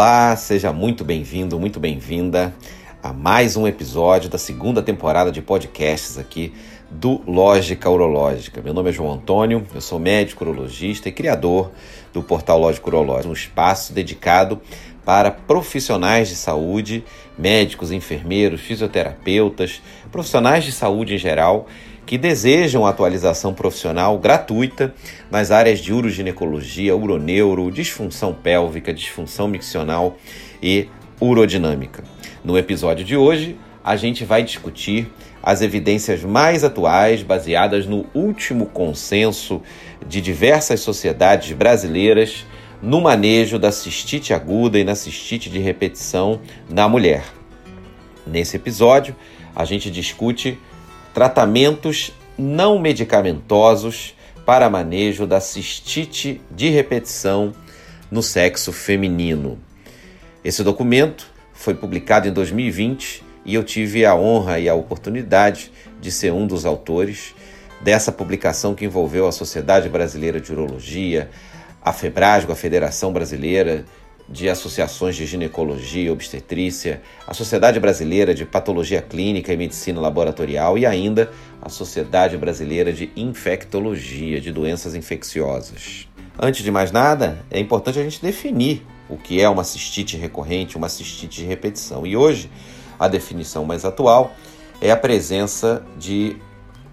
Olá, seja muito bem-vindo, muito bem-vinda a mais um episódio da segunda temporada de podcasts aqui do Lógica Urológica. Meu nome é João Antônio, eu sou médico urologista e criador do portal Lógico Urológico, um espaço dedicado para profissionais de saúde, médicos, enfermeiros, fisioterapeutas, profissionais de saúde em geral que desejam atualização profissional gratuita nas áreas de uroginecologia, uroneuro, disfunção pélvica, disfunção miccional e urodinâmica. No episódio de hoje, a gente vai discutir as evidências mais atuais baseadas no último consenso de diversas sociedades brasileiras no manejo da cistite aguda e na cistite de repetição na mulher. Nesse episódio, a gente discute tratamentos não medicamentosos para manejo da cistite de repetição no sexo feminino. Esse documento foi publicado em 2020 e eu tive a honra e a oportunidade de ser um dos autores dessa publicação que envolveu a Sociedade Brasileira de Urologia, a FEBRASGO, a Federação Brasileira de associações de ginecologia e obstetrícia, a Sociedade Brasileira de Patologia Clínica e Medicina Laboratorial e ainda a Sociedade Brasileira de Infectologia, de doenças infecciosas. Antes de mais nada, é importante a gente definir o que é uma cistite recorrente, uma cistite de repetição. E hoje, a definição mais atual é a presença de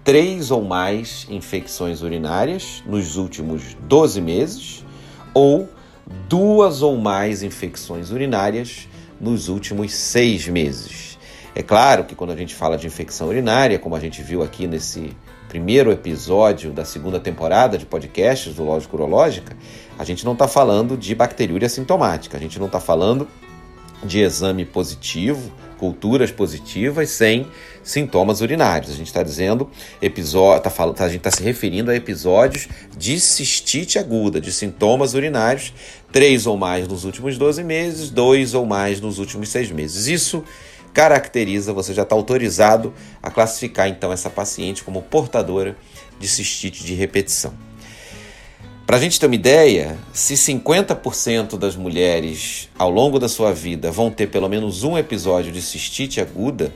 três ou mais infecções urinárias nos últimos 12 meses ou duas ou mais infecções urinárias nos últimos seis meses. É claro que quando a gente fala de infecção urinária, como a gente viu aqui nesse primeiro episódio da segunda temporada de podcasts do Lógico Urológica, a gente não está falando de bacteriúria sintomática, a gente não está falando de exame positivo, culturas positivas sem sintomas urinários. A gente está dizendo episódio, tá falando, a gente está se referindo a episódios de cistite aguda, de sintomas urinários, três ou mais nos últimos 12 meses, dois ou mais nos últimos seis meses. Isso caracteriza, você já está autorizado a classificar então essa paciente como portadora de cistite de repetição. Para a gente ter uma ideia, se 50% das mulheres ao longo da sua vida vão ter pelo menos um episódio de cistite aguda,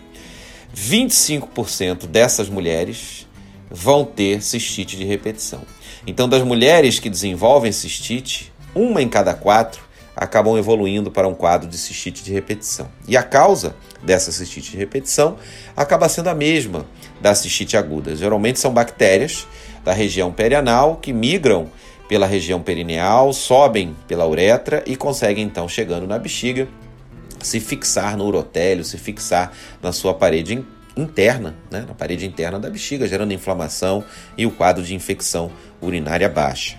25% dessas mulheres vão ter cistite de repetição. Então, das mulheres que desenvolvem cistite, uma em cada quatro acabam evoluindo para um quadro de cistite de repetição. E a causa dessa cistite de repetição acaba sendo a mesma da cistite aguda. Geralmente são bactérias da região perianal que migram pela região perineal, sobem pela uretra e conseguem então, chegando na bexiga, se fixar no urotélio, se fixar na sua parede interna, né, na parede interna da bexiga, gerando inflamação e o quadro de infecção urinária baixa.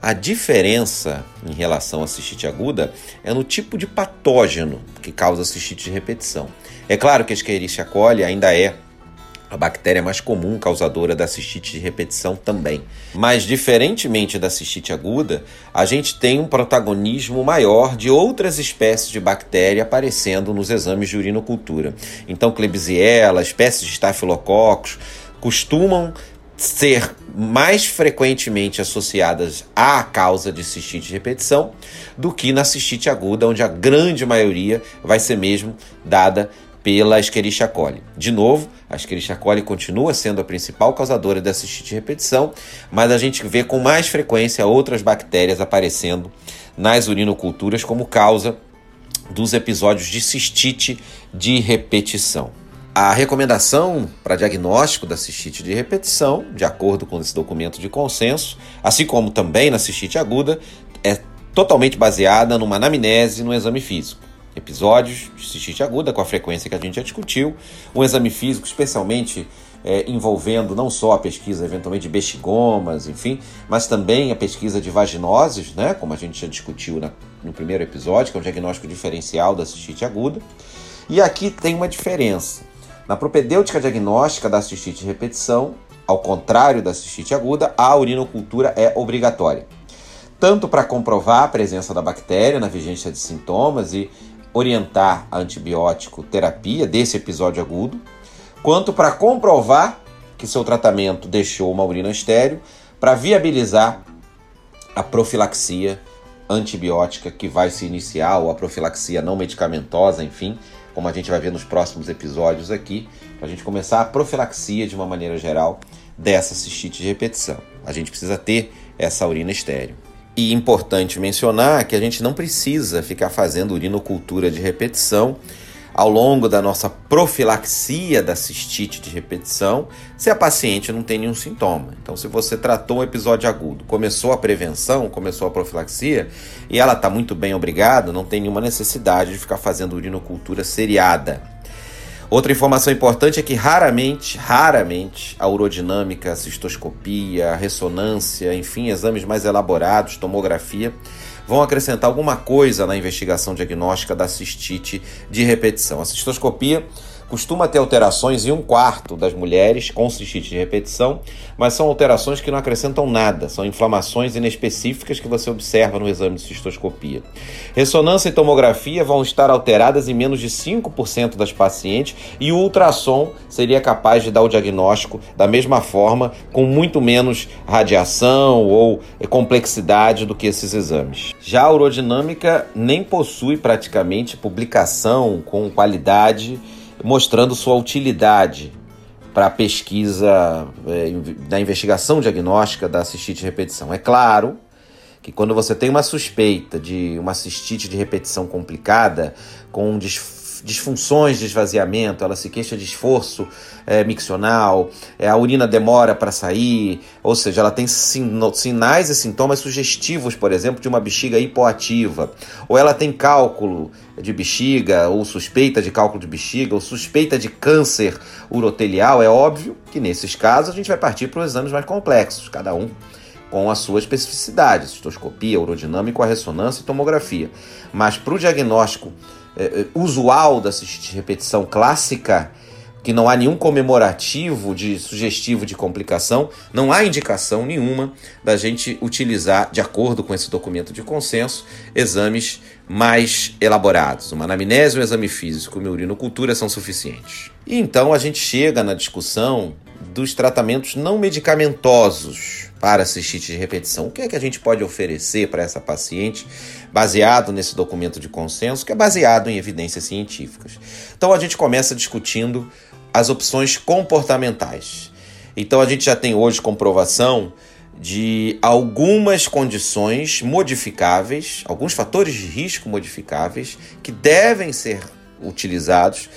A diferença em relação à cistite aguda é no tipo de patógeno que causa cistite de repetição. É claro que a Escherichia coli ainda é a bactéria mais comum causadora da cistite de repetição também. Mas, diferentemente da cistite aguda, a gente tem um protagonismo maior de outras espécies de bactéria aparecendo nos exames de urinocultura. Então, Klebsiella, espécies de Staphylococcus costumam ser mais frequentemente associadas à causa de cistite de repetição do que na cistite aguda, onde a grande maioria vai ser mesmo dada pela Escherichia coli. De novo, a Escherichia coli continua sendo a principal causadora da cistite de repetição, mas a gente vê com mais frequência outras bactérias aparecendo nas urinoculturas como causa dos episódios de cistite de repetição. A recomendação para diagnóstico da cistite de repetição, de acordo com esse documento de consenso, assim como também na cistite aguda, é totalmente baseada numa anamnese no exame físico episódios de cistite aguda, com a frequência que a gente já discutiu, um exame físico, especialmente é, envolvendo não só a pesquisa eventualmente de bexigomas, enfim, mas também a pesquisa de vaginoses, né, como a gente já discutiu na, no primeiro episódio, que é um diagnóstico diferencial da cistite aguda. E aqui tem uma diferença. Na propedêutica diagnóstica da cistite de repetição, ao contrário da cistite aguda, a urinocultura é obrigatória. Tanto para comprovar a presença da bactéria na vigência de sintomas e orientar a antibiótico terapia desse episódio agudo, quanto para comprovar que seu tratamento deixou uma urina estéreo, para viabilizar a profilaxia antibiótica que vai se iniciar, ou a profilaxia não medicamentosa, enfim, como a gente vai ver nos próximos episódios aqui, para a gente começar a profilaxia de uma maneira geral dessa cistite de repetição. A gente precisa ter essa urina estéreo. E importante mencionar que a gente não precisa ficar fazendo urinocultura de repetição ao longo da nossa profilaxia da cistite de repetição se a paciente não tem nenhum sintoma. Então, se você tratou um episódio agudo, começou a prevenção, começou a profilaxia e ela está muito bem, obrigado, não tem nenhuma necessidade de ficar fazendo urinocultura seriada. Outra informação importante é que raramente, raramente, a urodinâmica, a cistoscopia, a ressonância, enfim, exames mais elaborados, tomografia, vão acrescentar alguma coisa na investigação diagnóstica da cistite de repetição. A cistoscopia costuma ter alterações em um quarto das mulheres com cistite de repetição, mas são alterações que não acrescentam nada, são inflamações inespecíficas que você observa no exame de cistoscopia. Ressonância e tomografia vão estar alteradas em menos de 5% das pacientes e o ultrassom seria capaz de dar o diagnóstico da mesma forma, com muito menos radiação ou complexidade do que esses exames. Já a urodinâmica nem possui praticamente publicação com qualidade mostrando sua utilidade para a pesquisa é, da investigação diagnóstica da cistite de repetição. É claro que quando você tem uma suspeita de uma cistite de repetição complicada, com disfunções de esvaziamento, ela se queixa de esforço é, miccional, é, a urina demora para sair, ou seja, ela tem sinais e sintomas sugestivos, por exemplo, de uma bexiga hipoativa, ou ela tem cálculo de bexiga, ou suspeita de cálculo de bexiga, ou suspeita de câncer urotelial, é óbvio que nesses casos a gente vai partir para os exames mais complexos, cada um com a sua especificidade, cistoscopia, urodinâmica, a ressonância e tomografia. Mas para o diagnóstico é, usual da repetição clássica, que não há nenhum comemorativo de sugestivo de complicação, não há indicação nenhuma da gente utilizar, de acordo com esse documento de consenso, exames mais elaborados. Uma anamnese, um exame físico e uma urinocultura são suficientes. E então a gente chega na discussão dos tratamentos não medicamentosos para cistite de repetição. O que é que a gente pode oferecer para essa paciente baseado nesse documento de consenso, que é baseado em evidências científicas? Então a gente começa discutindo as opções comportamentais. Então a gente já tem hoje comprovação de algumas condições modificáveis, alguns fatores de risco modificáveis que devem ser utilizados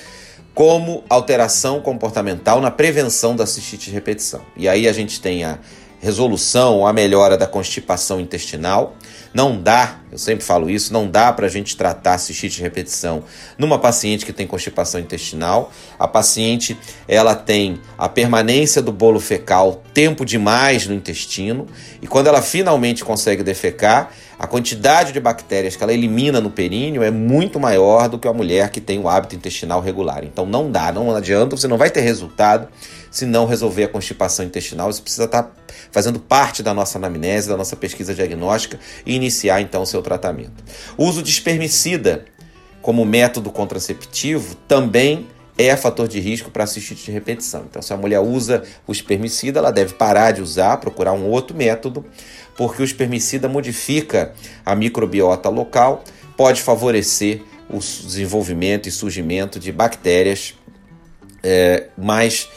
como alteração comportamental na prevenção da cistite de repetição. E aí a gente tem a resolução, a melhora da constipação intestinal. Não dá, eu sempre falo isso, não dá para a gente tratar cistite de repetição numa paciente que tem constipação intestinal. A paciente ela tem a permanência do bolo fecal tempo demais no intestino e quando ela finalmente consegue defecar, a quantidade de bactérias que ela elimina no períneo é muito maior do que a mulher que tem o hábito intestinal regular. Então não dá, não adianta, você não vai ter resultado se não resolver a constipação intestinal. Isso precisa estar tá fazendo parte da nossa anamnese, da nossa pesquisa diagnóstica e iniciar então o seu tratamento. O uso de espermicida como método contraceptivo também é fator de risco para cistite de repetição. Então, se a mulher usa o espermicida, ela deve parar de usar, procurar um outro método, porque o espermicida modifica a microbiota local, pode favorecer o desenvolvimento e surgimento de bactérias é, mais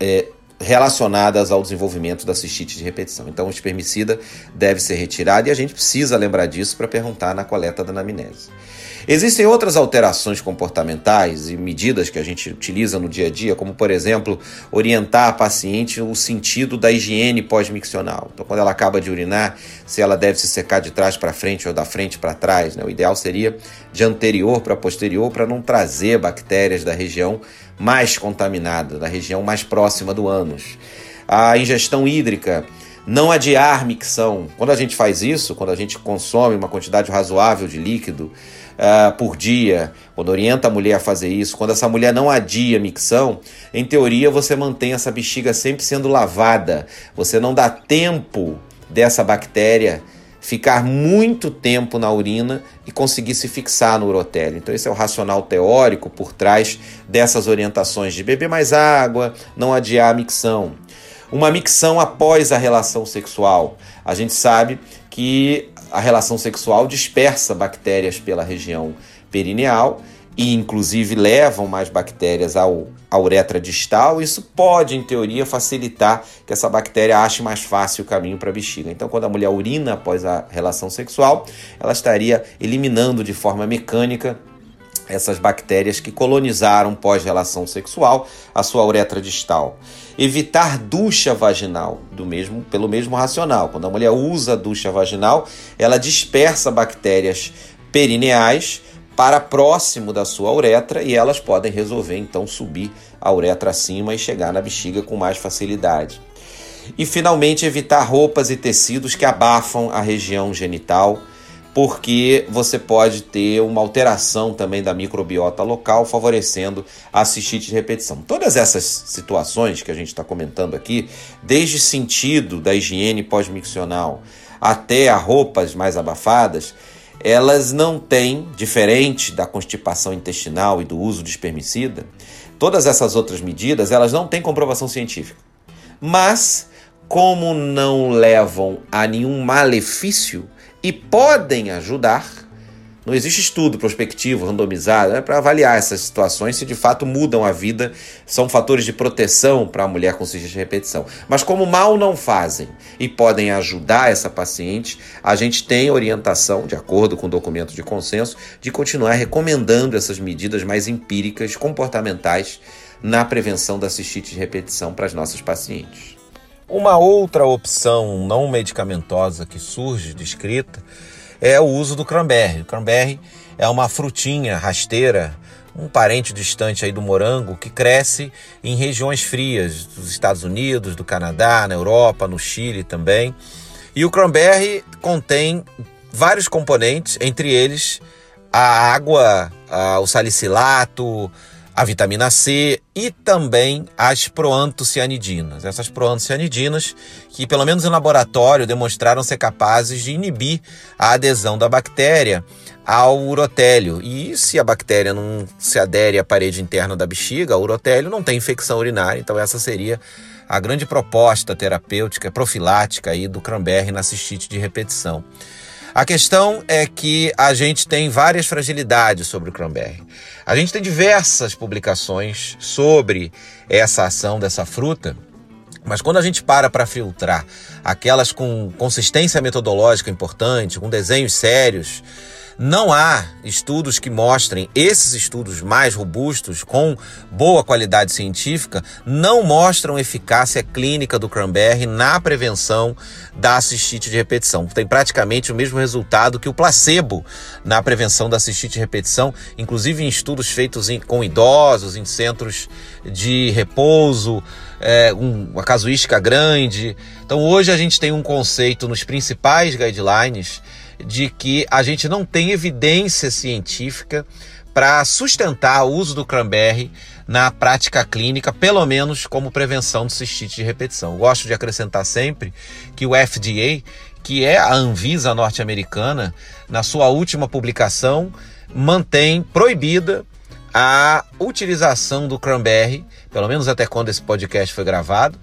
é, relacionadas ao desenvolvimento da cistite de repetição. Então, o espermicida deve ser retirado e a gente precisa lembrar disso para perguntar na coleta da anamnese. Existem outras alterações comportamentais e medidas que a gente utiliza no dia a dia, como, por exemplo, orientar a paciente o sentido da higiene pós-miccional. Então, quando ela acaba de urinar, se ela deve se secar de trás para frente ou da frente para trás. Né? O ideal seria de anterior para posterior para não trazer bactérias da região mais contaminada, da região mais próxima do ânus. A ingestão hídrica não adiar micção. Quando a gente faz isso, quando a gente consome uma quantidade razoável de líquido, uh, por dia, quando orienta a mulher a fazer isso, quando essa mulher não adia micção, em teoria você mantém essa bexiga sempre sendo lavada. Você não dá tempo dessa bactéria ficar muito tempo na urina e conseguir se fixar no urotélio. Então esse é o racional teórico por trás dessas orientações de beber mais água, não adiar a micção. Uma micção após a relação sexual. A gente sabe que a relação sexual dispersa bactérias pela região perineal e inclusive levam mais bactérias ao, à uretra distal, isso pode, em teoria, facilitar que essa bactéria ache mais fácil o caminho para a bexiga. Então, quando a mulher urina após a relação sexual, ela estaria eliminando de forma mecânica essas bactérias que colonizaram pós-relação sexual a sua uretra distal. Evitar ducha vaginal, do mesmo, pelo mesmo racional. Quando a mulher usa a ducha vaginal, ela dispersa bactérias perineais para próximo da sua uretra e elas podem resolver então subir a uretra acima e chegar na bexiga com mais facilidade. E finalmente evitar roupas e tecidos que abafam a região genital, porque você pode ter uma alteração também da microbiota local, favorecendo a cistite de repetição. Todas essas situações que a gente está comentando aqui, desde sentido da higiene pós-miccional até a roupas mais abafadas, elas não têm, diferente da constipação intestinal e do uso de espermicida, todas essas outras medidas, elas não têm comprovação científica. Mas, como não levam a nenhum malefício e podem ajudar, não existe estudo prospectivo, randomizado, né, para avaliar essas situações se de fato mudam a vida, são fatores de proteção para a mulher com cistite de repetição. Mas como mal não fazem e podem ajudar essa paciente, a gente tem orientação, de acordo com o documento de consenso, de continuar recomendando essas medidas mais empíricas, comportamentais, na prevenção da cistite de repetição para as nossas pacientes. Uma outra opção não medicamentosa que surge descrita é o uso do cranberry. O cranberry é uma frutinha rasteira, um parente distante aí do morango, que cresce em regiões frias dos Estados Unidos, do Canadá, na Europa, no Chile também. E o cranberry contém vários componentes, entre eles a água, a, o salicilato, a vitamina C e também as proantocianidinas. Essas proantocianidinas que, pelo menos em laboratório, demonstraram ser capazes de inibir a adesão da bactéria ao urotélio. E se a bactéria não se adere à parede interna da bexiga, o urotélio não tem infecção urinária, então essa seria a grande proposta terapêutica profilática aí do cranberry na cistite de repetição. A questão é que a gente tem várias fragilidades sobre o cranberry. A gente tem diversas publicações sobre essa ação dessa fruta, mas quando a gente para para filtrar aquelas com consistência metodológica importante, com desenhos sérios, não há estudos que mostrem, esses estudos mais robustos, com boa qualidade científica, não mostram eficácia clínica do cranberry na prevenção da cistite de repetição. Tem praticamente o mesmo resultado que o placebo na prevenção da cistite de repetição, inclusive em estudos feitos em, com idosos, em centros de repouso, é, um, uma casuística grande. Então hoje a gente tem um conceito nos principais guidelines de que a gente não tem evidência científica para sustentar o uso do cranberry na prática clínica, pelo menos como prevenção de cistite de repetição. Eu gosto de acrescentar sempre que o FDA, que é a Anvisa norte-americana, na sua última publicação, mantém proibida a utilização do cranberry, pelo menos até quando esse podcast foi gravado,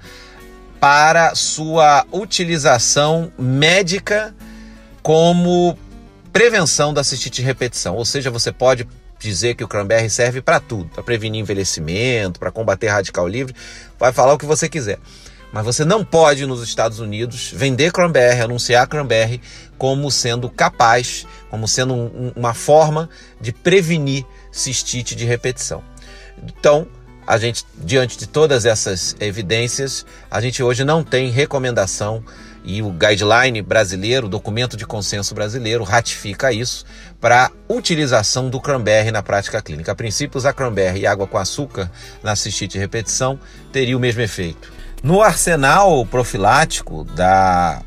para sua utilização médica como prevenção da cistite de repetição. Ou seja, você pode dizer que o cranberry serve para tudo, para prevenir envelhecimento, para combater radical livre, vai falar o que você quiser. Mas você não pode nos Estados Unidos vender cranberry, anunciar cranberry como sendo capaz, como sendo um, uma forma de prevenir cistite de repetição. Então, a gente, diante de todas essas evidências, a gente hoje não tem recomendação e o guideline brasileiro, o documento de consenso brasileiro, ratifica isso para utilização do cranberry na prática clínica. A princípio, usar cranberry e água com açúcar na cistite repetição teria o mesmo efeito. No arsenal profilático da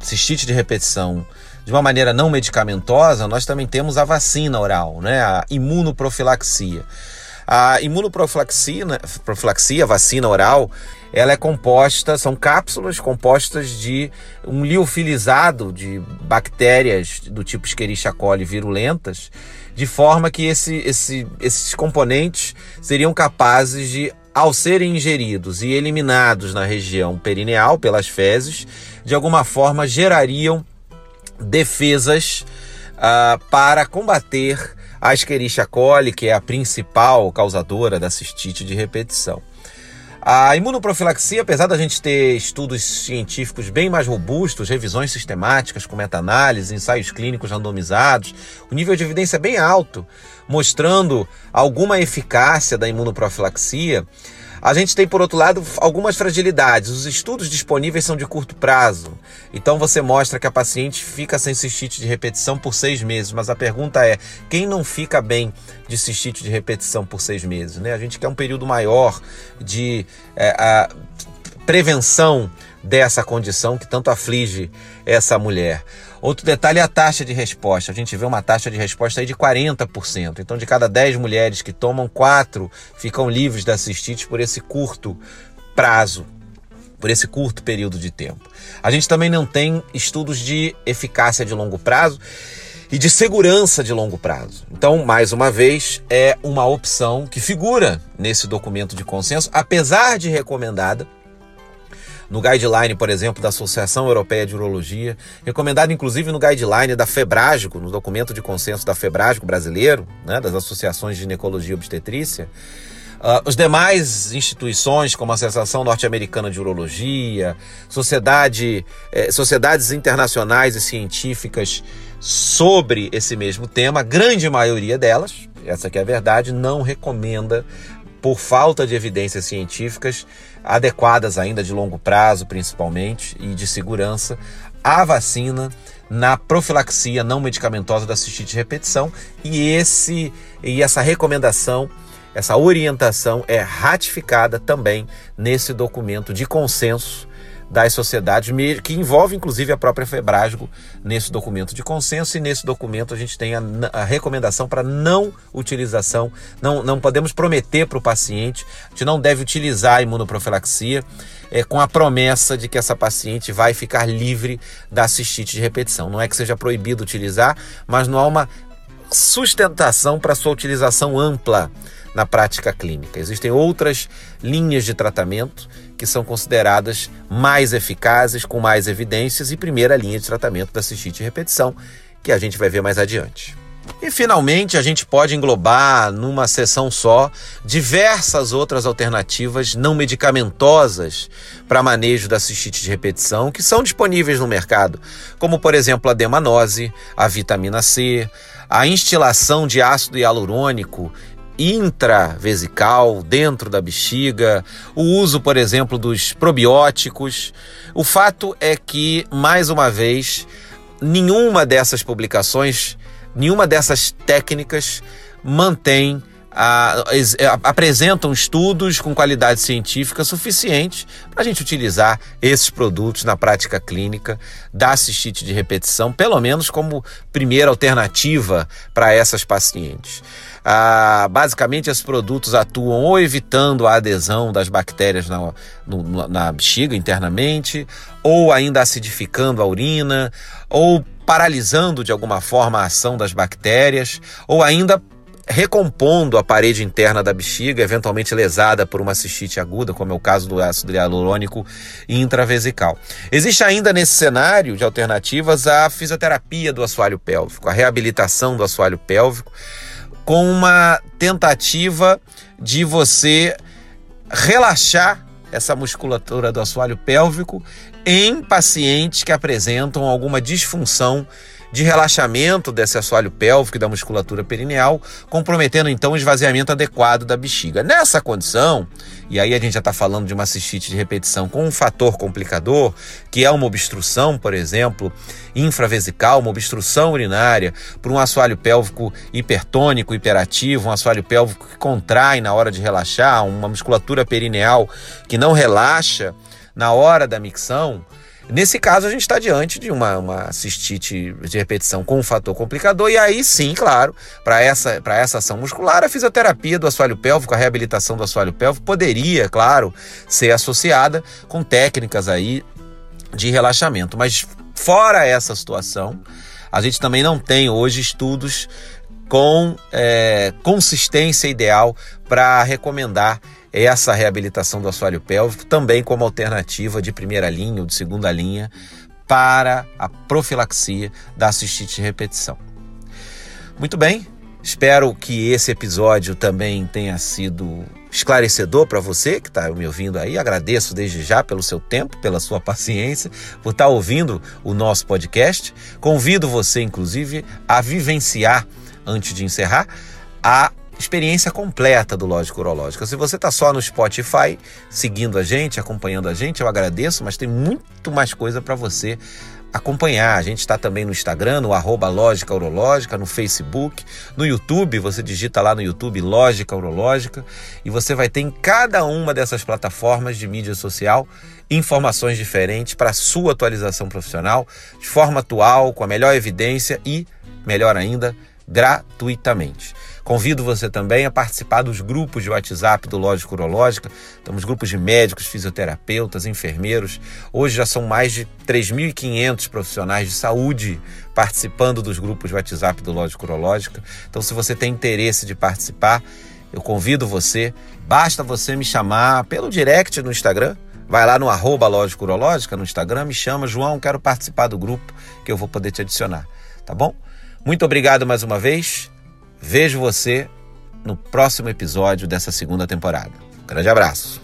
cistite de repetição de uma maneira não medicamentosa, nós também temos a vacina oral, né? a imunoprofilaxia. A imunoprofilaxia, profilaxia, vacina oral, ela é composta, são cápsulas compostas de um liofilizado de bactérias do tipo Escherichia coli virulentas, de forma que esse, esse, esses componentes seriam capazes de, ao serem ingeridos e eliminados na região perineal pelas fezes, de alguma forma gerariam defesas uh, para combater a Escherichia coli, que é a principal causadora da cistite de repetição. A imunoprofilaxia, apesar da gente ter estudos científicos bem mais robustos, revisões sistemáticas com meta-análise, ensaios clínicos randomizados, o nível de evidência é bem alto, mostrando alguma eficácia da imunoprofilaxia, a gente tem, por outro lado, algumas fragilidades. Os estudos disponíveis são de curto prazo. Então você mostra que a paciente fica sem cistite de repetição por seis meses. Mas a pergunta é: quem não fica bem de cistite de repetição por seis meses? Né? A gente quer um período maior de é, prevenção dessa condição que tanto aflige essa mulher. Outro detalhe é a taxa de resposta. A gente vê uma taxa de resposta aí de 40%. Então, de cada 10 mulheres que tomam, 4 ficam livres da cistite por esse curto prazo, por esse curto período de tempo. A gente também não tem estudos de eficácia de longo prazo e de segurança de longo prazo. Então, mais uma vez, é uma opção que figura nesse documento de consenso, apesar de recomendada no guideline, por exemplo, da Associação Europeia de Urologia, recomendado inclusive no guideline da Febrágico, no documento de consenso da Febrágico brasileiro, né, das associações de ginecologia e obstetrícia. Uh, os demais instituições, como a Associação Norte-Americana de Urologia, sociedade, eh, sociedades internacionais e científicas sobre esse mesmo tema, a grande maioria delas, essa que é a verdade, não recomenda, por falta de evidências científicas, adequadas ainda de longo prazo, principalmente, e de segurança, a vacina na profilaxia não medicamentosa da cistite de repetição. E esse e essa recomendação, essa orientação é ratificada também nesse documento de consenso das sociedades, que envolve inclusive a própria Febrasgo nesse documento de consenso, e nesse documento a gente tem a, a recomendação para não utilização, não, não podemos prometer para o paciente, a gente não deve utilizar a imunoprofilaxia é, com a promessa de que essa paciente vai ficar livre da cistite de repetição. Não é que seja proibido utilizar, mas não há uma sustentação para sua utilização ampla na prática clínica. Existem outras linhas de tratamento que são consideradas mais eficazes, com mais evidências, e primeira linha de tratamento da cistite de repetição, que a gente vai ver mais adiante. E finalmente a gente pode englobar numa sessão só diversas outras alternativas não medicamentosas para manejo da cistite de repetição que são disponíveis no mercado, como por exemplo a demanose, a vitamina C, a instilação de ácido hialurônico intravesical, dentro da bexiga, o uso, por exemplo, dos probióticos. O fato é que, mais uma vez, nenhuma dessas publicações, nenhuma dessas técnicas mantém a, apresentam estudos com qualidade científica suficiente para a gente utilizar esses produtos na prática clínica da cistite de repetição, pelo menos como primeira alternativa para essas pacientes. Ah, basicamente, esses produtos atuam ou evitando a adesão das bactérias na, no, na bexiga internamente, ou ainda acidificando a urina, ou paralisando de alguma forma a ação das bactérias, ou ainda recompondo a parede interna da bexiga, eventualmente lesada por uma cistite aguda, como é o caso do ácido hialurônico intravesical. Existe ainda nesse cenário de alternativas a fisioterapia do assoalho pélvico, a reabilitação do assoalho pélvico, com uma tentativa de você relaxar essa musculatura do assoalho pélvico em pacientes que apresentam alguma disfunção de relaxamento desse assoalho pélvico e da musculatura perineal, comprometendo então o esvaziamento adequado da bexiga. Nessa condição, e aí a gente já está falando de uma cistite de repetição com um fator complicador, que é uma obstrução, por exemplo, infravesical, uma obstrução urinária, por um assoalho pélvico hipertônico, hiperativo, um assoalho pélvico que contrai na hora de relaxar, uma musculatura perineal que não relaxa na hora da micção, Nesse caso, a gente está diante de uma, uma cistite de repetição com um fator complicador, e aí sim, claro, para essa, essa ação muscular, a fisioterapia do assoalho pélvico, a reabilitação do assoalho pélvico poderia, claro, ser associada com técnicas aí de relaxamento. Mas fora essa situação, a gente também não tem hoje estudos com é, consistência ideal para recomendar essa reabilitação do assoalho pélvico também como alternativa de primeira linha ou de segunda linha para a profilaxia da cistite de repetição. Muito bem, espero que esse episódio também tenha sido esclarecedor para você que está me ouvindo aí. Agradeço desde já pelo seu tempo, pela sua paciência, por estar tá ouvindo o nosso podcast. Convido você, inclusive, a vivenciar, antes de encerrar, a experiência completa do Lógico Urológica. Se você está só no Spotify, seguindo a gente, acompanhando a gente, eu agradeço, mas tem muito mais coisa para você acompanhar. A gente está também no Instagram, no arroba Lógica Urológica, no Facebook, no YouTube, você digita lá no YouTube Lógica Urológica e você vai ter em cada uma dessas plataformas de mídia social informações diferentes para a sua atualização profissional, de forma atual, com a melhor evidência e, melhor ainda, gratuitamente. Convido você também a participar dos grupos de WhatsApp do Lógico Urológica. Temos grupos de médicos, fisioterapeutas, enfermeiros. Hoje já são mais de 3.500 profissionais de saúde participando dos grupos de WhatsApp do Lógico Urológica. Então, se você tem interesse de participar, eu convido você. Basta você me chamar pelo direct no Instagram. Vai lá no arroba Lógico Urológica no Instagram, me chama, João, quero participar do grupo que eu vou poder te adicionar. Tá bom? Muito obrigado mais uma vez. Vejo você no próximo episódio dessa segunda temporada. Um grande abraço.